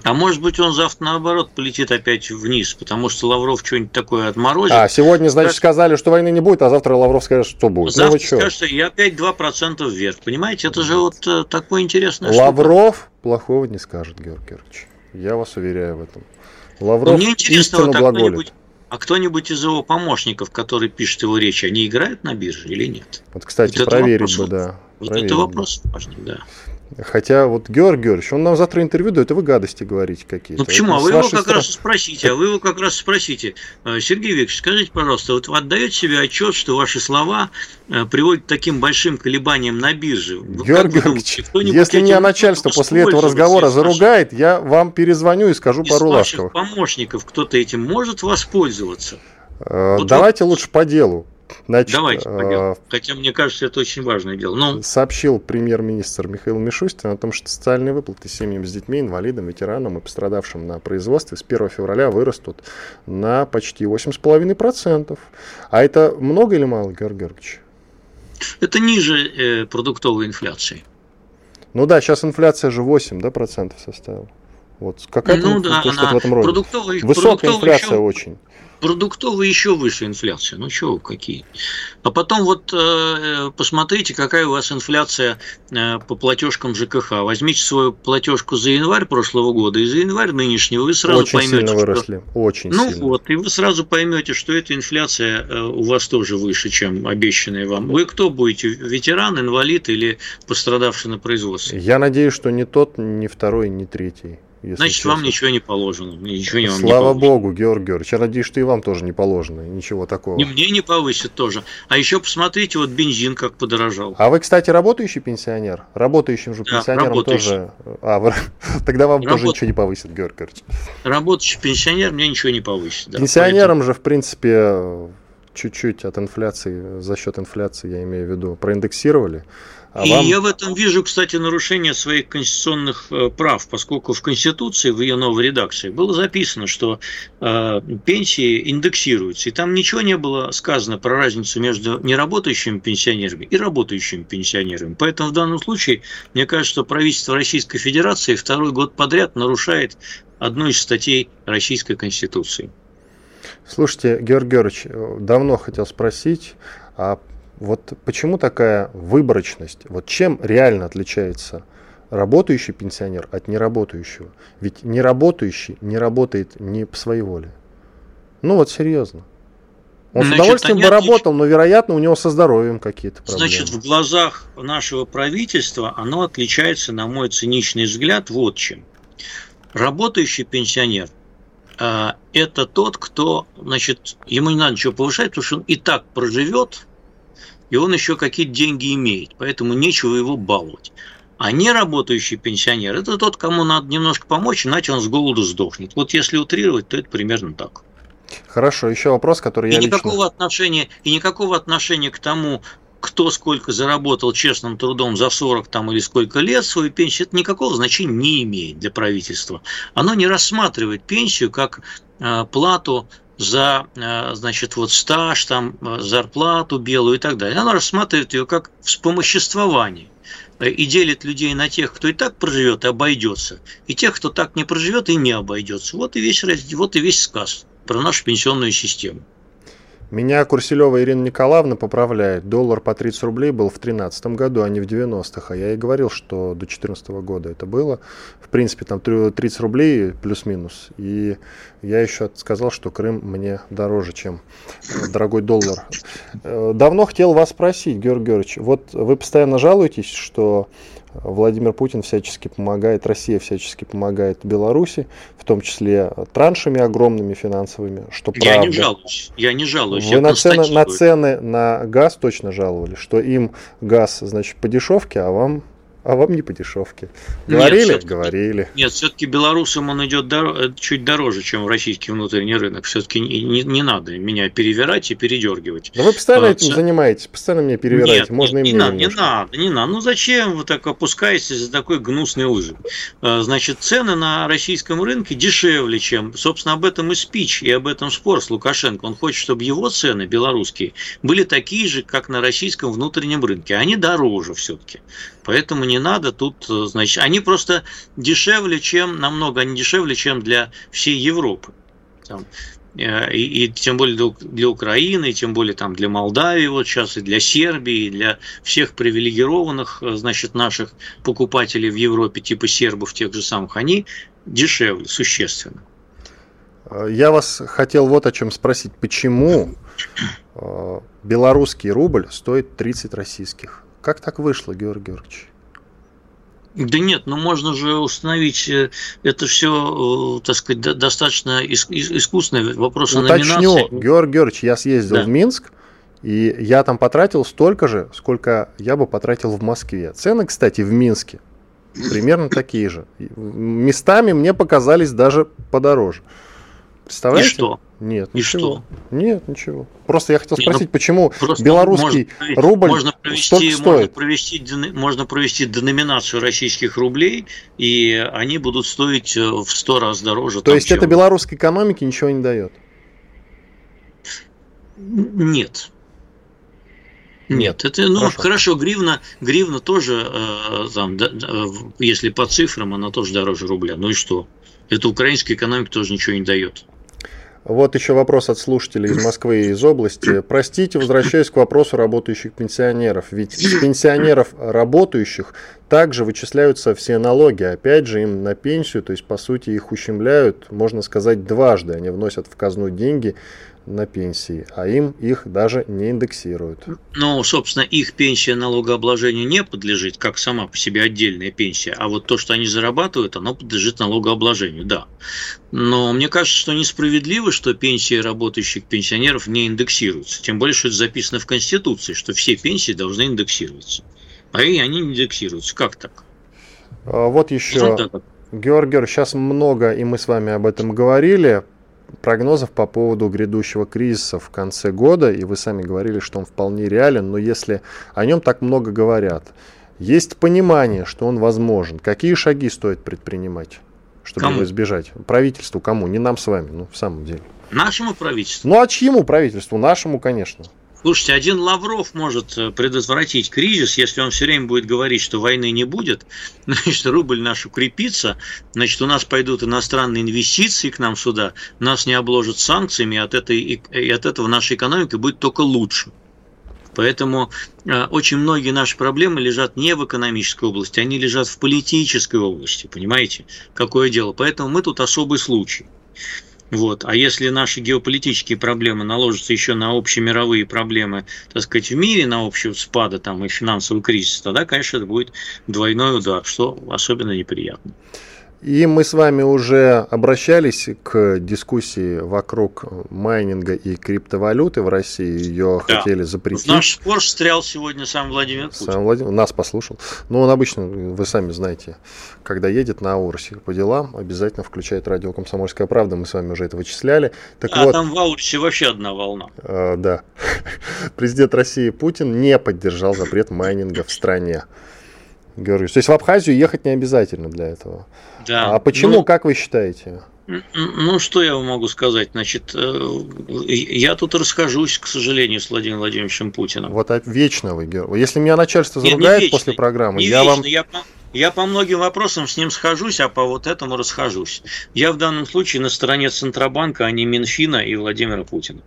А может быть, он завтра наоборот полетит опять вниз, потому что Лавров что-нибудь такое отморозит. А, сегодня, значит, так... сказали, что войны не будет, а завтра Лавров скажет, что будет. Завтра ну, скажет, что и опять 2% вверх. Понимаете, это же вот э, такое интересное Лавров штука. плохого не скажет, Георгий Георгиевич. Я вас уверяю в этом. Лавров Но мне интересно, вот, а кто-нибудь, а кто-нибудь из его помощников, который пишет его речи, они играют на бирже или нет? Вот, кстати, вот проверить бы, да. Вот проверить это вопрос важный, да. Хотя вот Георгий Георгиевич, он нам завтра интервью дает, и вы гадости говорите какие-то. Ну почему? Это а вы его как стороны... раз спросите, а вы его как раз спросите. Э, Сергей Викторович, скажите, пожалуйста, вот вы отдаете себе отчет, что ваши слова э, приводят к таким большим колебаниям на бирже? Георгий Георгиевич, если меня начальство после этого разговора заругает, я вам перезвоню и скажу из пару ласковых. помощников кто-то этим может воспользоваться? Э, вот давайте вот... лучше по делу. Значит, Давайте, э, хотя мне кажется, это очень важное дело. Но... Сообщил премьер-министр Михаил Мишустин о том, что социальные выплаты семьям с детьми, инвалидам, ветеранам и пострадавшим на производстве с 1 февраля вырастут на почти 8,5%. А это много или мало, Георгий Георгиевич? Это ниже э, продуктовой инфляции. Ну да, сейчас инфляция же 8 да, процентов составила. Вот какая-то ну, да, она... в этом роде. Продуктовый, Высокая продуктовый инфляция еще... очень продуктовые еще выше инфляция. Ну чего, какие? А потом вот э, посмотрите, какая у вас инфляция э, по платежкам ЖКХ. Возьмите свою платежку за январь прошлого года и за январь нынешнего, вы сразу очень поймете, сильно выросли. Что... Очень ну сильно. вот, и вы сразу поймете, что эта инфляция э, у вас тоже выше, чем обещанная вам. Вы кто будете? Ветеран, инвалид или пострадавший на производстве? Я надеюсь, что ни тот, ни второй, ни третий. Значит, честно. вам ничего не положено. Ничего не вам Слава не Богу, Георгий Георгиевич. Я надеюсь, что и вам тоже не положено. Ничего такого. И мне не повысит тоже. А еще посмотрите, вот бензин как подорожал. А вы, кстати, работающий пенсионер? Работающим же да, работающий. тоже... А, вы... тогда вам Работ... тоже ничего не повысит, Георгий Георгиевич. Работающий пенсионер мне ничего не повысит. Да, Пенсионерам поэтому... же, в принципе, чуть-чуть от инфляции, за счет инфляции, я имею в виду, проиндексировали. А и вам... я в этом вижу, кстати, нарушение своих конституционных э, прав, поскольку в Конституции, в ее новой редакции, было записано, что э, пенсии индексируются. И там ничего не было сказано про разницу между неработающими пенсионерами и работающими пенсионерами. Поэтому в данном случае, мне кажется, что правительство Российской Федерации второй год подряд нарушает одну из статей Российской Конституции. Слушайте, Георгий Георгиевич, давно хотел спросить, а вот почему такая выборочность? Вот чем реально отличается работающий пенсионер от неработающего? Ведь неработающий не работает не по своей воле. Ну вот серьезно. Он Значит, с удовольствием бы работал, но, вероятно, у него со здоровьем какие-то проблемы. Значит, в глазах нашего правительства оно отличается, на мой циничный взгляд, вот чем. Работающий пенсионер э, – это тот, кто, значит, ему не надо ничего повышать, потому что он и так проживет, и он еще какие-то деньги имеет, поэтому нечего его баловать. А неработающий пенсионер – это тот, кому надо немножко помочь, иначе он с голоду сдохнет. Вот если утрировать, то это примерно так. Хорошо, еще вопрос, который и я никакого лично... отношения И никакого отношения к тому, кто сколько заработал честным трудом за 40 там, или сколько лет свою пенсию, это никакого значения не имеет для правительства. Оно не рассматривает пенсию как э, плату за, э, значит, вот стаж, там, э, зарплату белую и так далее. Оно рассматривает ее как вспомоществование и делит людей на тех, кто и так проживет и обойдется, и тех, кто так не проживет и не обойдется. Вот и весь, вот и весь сказ про нашу пенсионную систему. Меня Курселева Ирина Николаевна поправляет. Доллар по 30 рублей был в 2013 году, а не в 90-х. А я и говорил, что до 2014 года это было. В принципе, там 30 рублей плюс-минус. И я еще сказал, что Крым мне дороже, чем дорогой доллар. Э, давно хотел вас спросить, Георгий Георгиевич. Вот вы постоянно жалуетесь, что Владимир Путин всячески помогает, Россия всячески помогает Беларуси, в том числе траншами огромными финансовыми, что я правда. Я не жалуюсь, я не жалуюсь. Вы на цены, на цены на газ точно жаловали, что им газ, значит, по дешевке, а вам а вам не по дешевке. Говорили? Нет, Говорили. Нет, все-таки белорусам он идет дор- чуть дороже, чем российский внутренний рынок. Все-таки не, не, не надо меня перевирать и передергивать. Но вы постоянно а, этим занимаетесь, постоянно меня перевираете. Нет, Можно нет, и не надо, не надо, не надо. Ну зачем вы так опускаетесь за такой гнусной лыжи? А, значит, цены на российском рынке дешевле, чем, собственно, об этом и спич, и об этом спор с Лукашенко. Он хочет, чтобы его цены белорусские были такие же, как на российском внутреннем рынке. Они дороже все-таки. Поэтому не надо тут, э, значит, они просто дешевле, чем, намного они дешевле, чем для всей Европы. Там, э, и, и тем более для, для Украины, и тем более там для Молдавии вот сейчас, и для Сербии, и для всех привилегированных, э, значит, наших покупателей в Европе, типа сербов тех же самых, они дешевле, существенно. Я вас хотел вот о чем спросить. Почему белорусский рубль стоит 30 российских? Как так вышло, Георгий Георгиевич? Да нет, ну можно же установить, э, это все, э, так сказать, достаточно искусственный вопрос Уточню, номинации. Георгий Георгиевич, я съездил да. в Минск, и я там потратил столько же, сколько я бы потратил в Москве. Цены, кстати, в Минске примерно такие же. Местами мне показались даже подороже. Представляете? И что? Нет, и ничего. что? Нет, ничего. Просто я хотел спросить, ну, почему белорусский можно, рубль можно провести, столько можно Провести, можно провести деноминацию российских рублей, и они будут стоить э, в сто раз дороже. То есть чем... это белорусской экономике ничего не дает? Нет. Нет, это ну хорошо, хорошо гривна, гривна тоже, э, там, да, если по цифрам, она тоже дороже рубля. Ну и что? Это украинская экономика тоже ничего не дает. Вот еще вопрос от слушателей из Москвы и из области. Простите, возвращаясь к вопросу работающих пенсионеров. Ведь с пенсионеров работающих также вычисляются все налоги. Опять же, им на пенсию, то есть, по сути, их ущемляют, можно сказать, дважды. Они вносят в казну деньги на пенсии, а им их даже не индексируют. Ну, собственно, их пенсия налогообложению не подлежит, как сама по себе отдельная пенсия, а вот то, что они зарабатывают, оно подлежит налогообложению, да. Но мне кажется, что несправедливо, что пенсии работающих пенсионеров не индексируются, тем более, что это записано в Конституции, что все пенсии должны индексироваться, а и они не индексируются. Как так? А вот еще, Георгий, сейчас много, и мы с вами об этом говорили, прогнозов по поводу грядущего кризиса в конце года, и вы сами говорили, что он вполне реален, но если о нем так много говорят, есть понимание, что он возможен, какие шаги стоит предпринимать, чтобы кому? его избежать? Правительству кому? Не нам с вами, ну, в самом деле. Нашему правительству? Ну, а чьему правительству? Нашему, конечно. Слушайте, один Лавров может э, предотвратить кризис, если он все время будет говорить, что войны не будет, значит, рубль наш укрепится, значит, у нас пойдут иностранные инвестиции к нам сюда, нас не обложат санкциями, и от, этой, и от этого наша экономика будет только лучше. Поэтому э, очень многие наши проблемы лежат не в экономической области, они лежат в политической области, понимаете, какое дело. Поэтому мы тут особый случай. Вот. А если наши геополитические проблемы наложатся еще на общемировые проблемы, так сказать, в мире, на общего спада там, и финансовый кризис, тогда, конечно, это будет двойной удар, что особенно неприятно. И мы с вами уже обращались к дискуссии вокруг майнинга и криптовалюты в России. Ее да. хотели запретить. В наш спор встрял сегодня сам Владимир Путин. Сам Владимир нас послушал. Ну, он обычно, вы сами знаете, когда едет на Аурсе по делам, обязательно включает радио «Комсомольская правда». Мы с вами уже это вычисляли. Так а вот, там в Аурсе вообще одна волна. Э, да. Президент России Путин не поддержал запрет майнинга в стране. Георгий. То есть в Абхазию ехать не обязательно для этого. Да. А почему, ну, как вы считаете? Ну, что я вам могу сказать? Значит, э, я тут расхожусь, к сожалению, с Владимиром Владимировичем Путиным. Вот вечно вы, Георгий. Если меня начальство заругает не, не после программы, не я вечно. вам... Я я по многим вопросам с ним схожусь, а по вот этому расхожусь. Я в данном случае на стороне Центробанка, а не Минфина и Владимира Путина.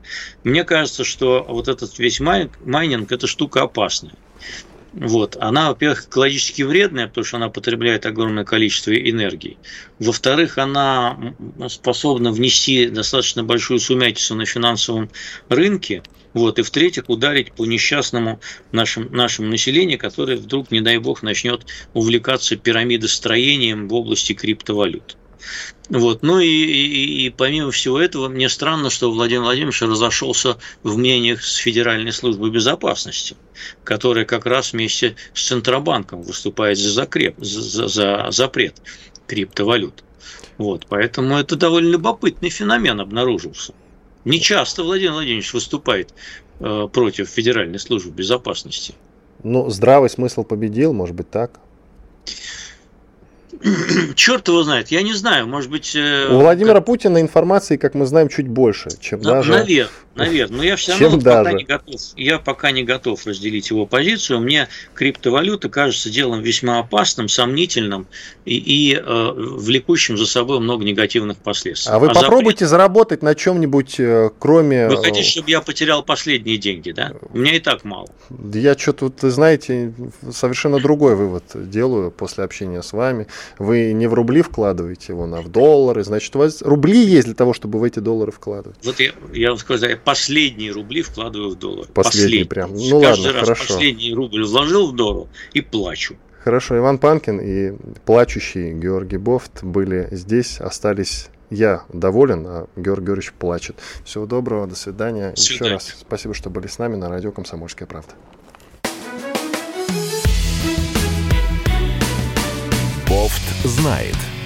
Мне кажется, что вот этот весь майнинг – это штука опасная. Вот. Она, во-первых, экологически вредная, потому что она потребляет огромное количество энергии. Во-вторых, она способна внести достаточно большую сумятицу на финансовом рынке. Вот. И в-третьих, ударить по несчастному нашему, нашему населению, которое вдруг, не дай бог, начнет увлекаться пирамидостроением в области криптовалют. Вот. Ну и, и, и помимо всего этого, мне странно, что Владимир Владимирович разошелся в мнениях с Федеральной службой безопасности, которая как раз вместе с Центробанком выступает за, закреп, за, за запрет криптовалют. Вот. Поэтому это довольно любопытный феномен обнаружился. Не часто Владимир Владимирович выступает э, против Федеральной службы безопасности. Ну, здравый смысл победил, может быть, так? Черт его знает, я не знаю, может быть... Э, У Владимира как... Путина информации, как мы знаем, чуть больше, чем На, даже... Наверное, наверное, но я все равно вот пока не готов, я пока не готов разделить его позицию. Мне криптовалюта кажется делом весьма опасным, сомнительным и, и э, влекущим за собой много негативных последствий. А вы а попробуйте запрет... заработать на чем-нибудь, э, кроме... Вы хотите, чтобы я потерял последние деньги, да? У меня и так мало. Я что-то, знаете, совершенно другой вывод делаю после общения с вами. Вы не в рубли вкладываете его, а в доллары. Значит, у вас рубли есть для того, чтобы в эти доллары вкладывать. Вот я, я вам скажу, я последние рубли вкладываю в доллар. Последние, последние. прям. Ну Каждый ладно, раз хорошо. последний рубль вложил в доллар и плачу. Хорошо, Иван Панкин и плачущий Георгий Бофт были здесь, остались я доволен, а Георгий Георгиевич плачет. Всего доброго, до свидания. До свидания. Еще раз спасибо, что были с нами на радио «Комсомольская правда». Знает.